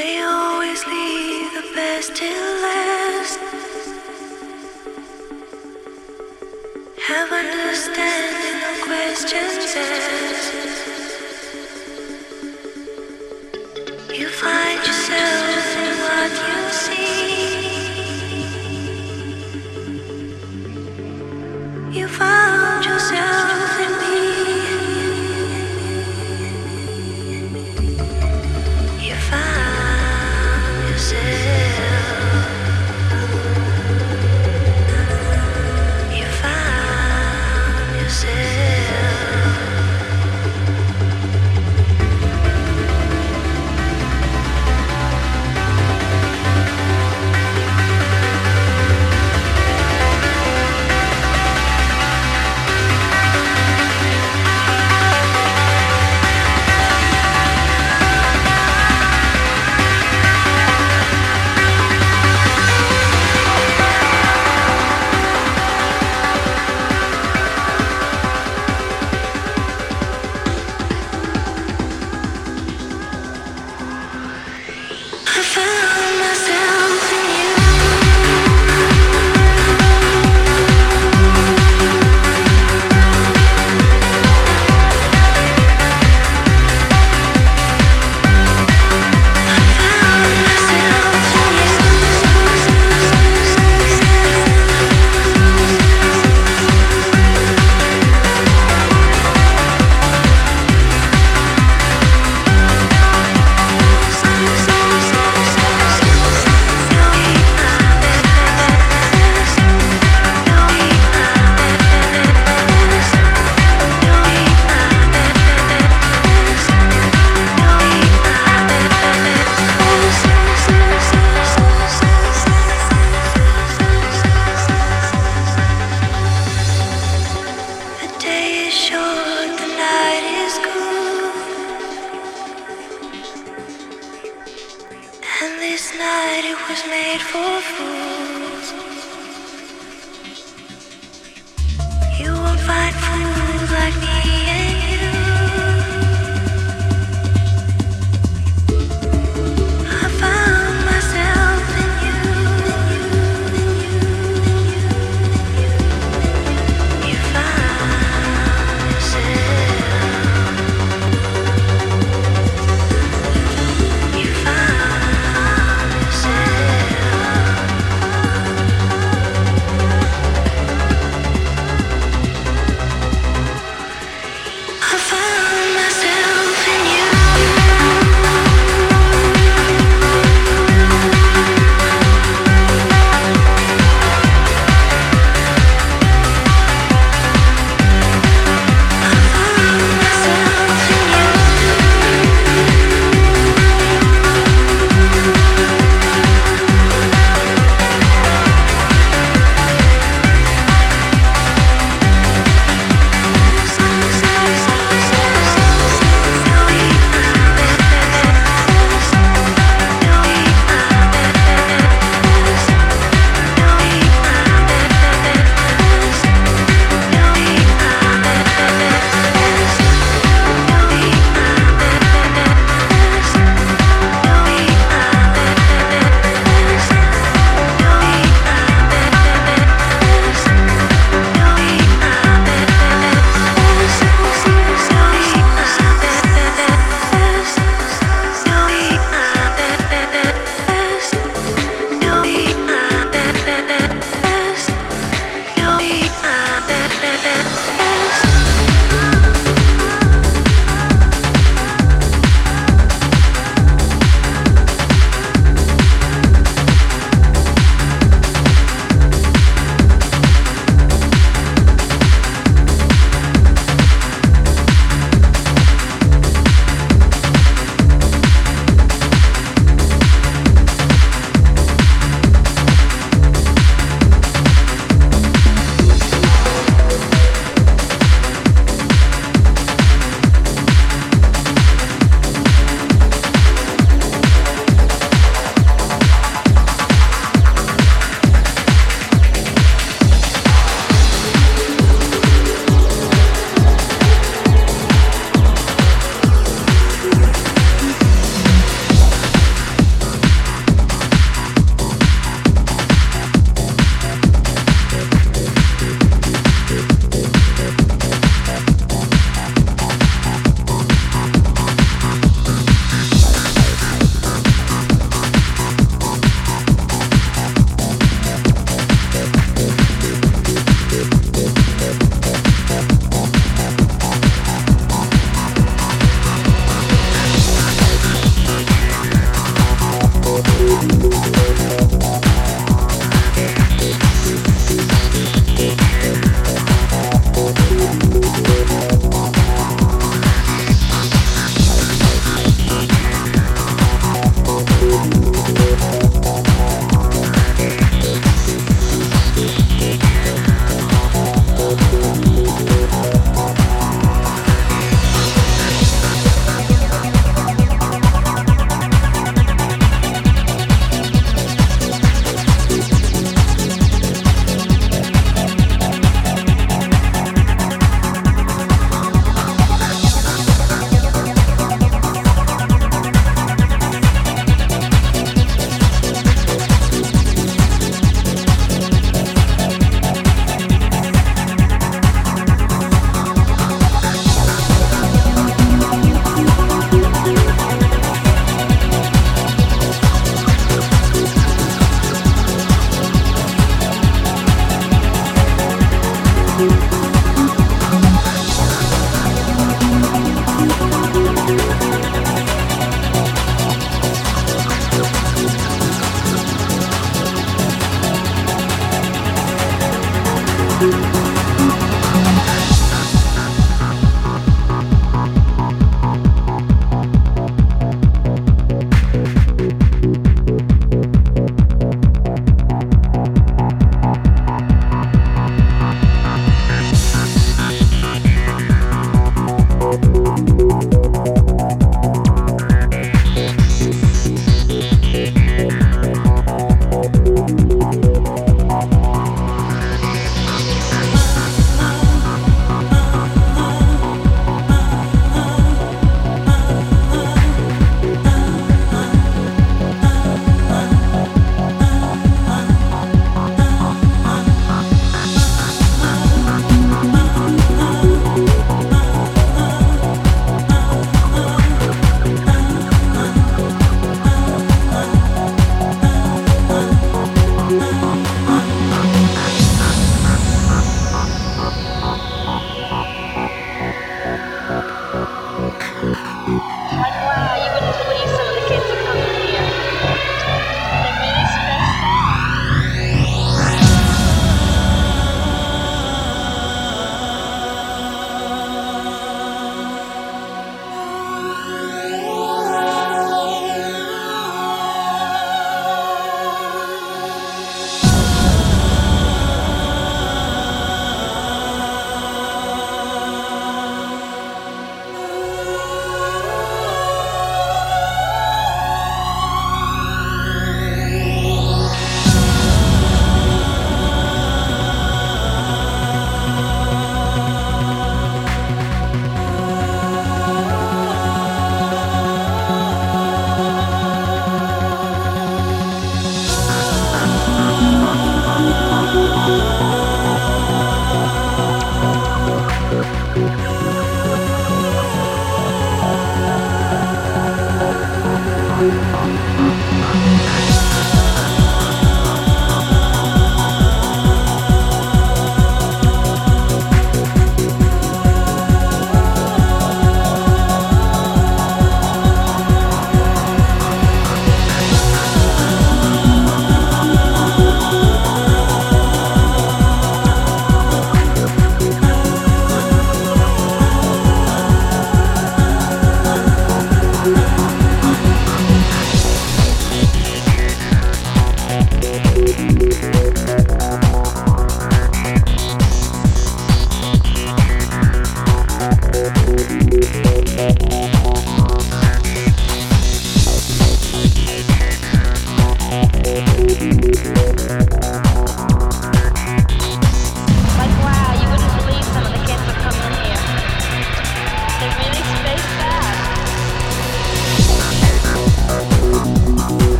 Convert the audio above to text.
They always leave the best till last. Have understanding, no questions asked. You find yourself.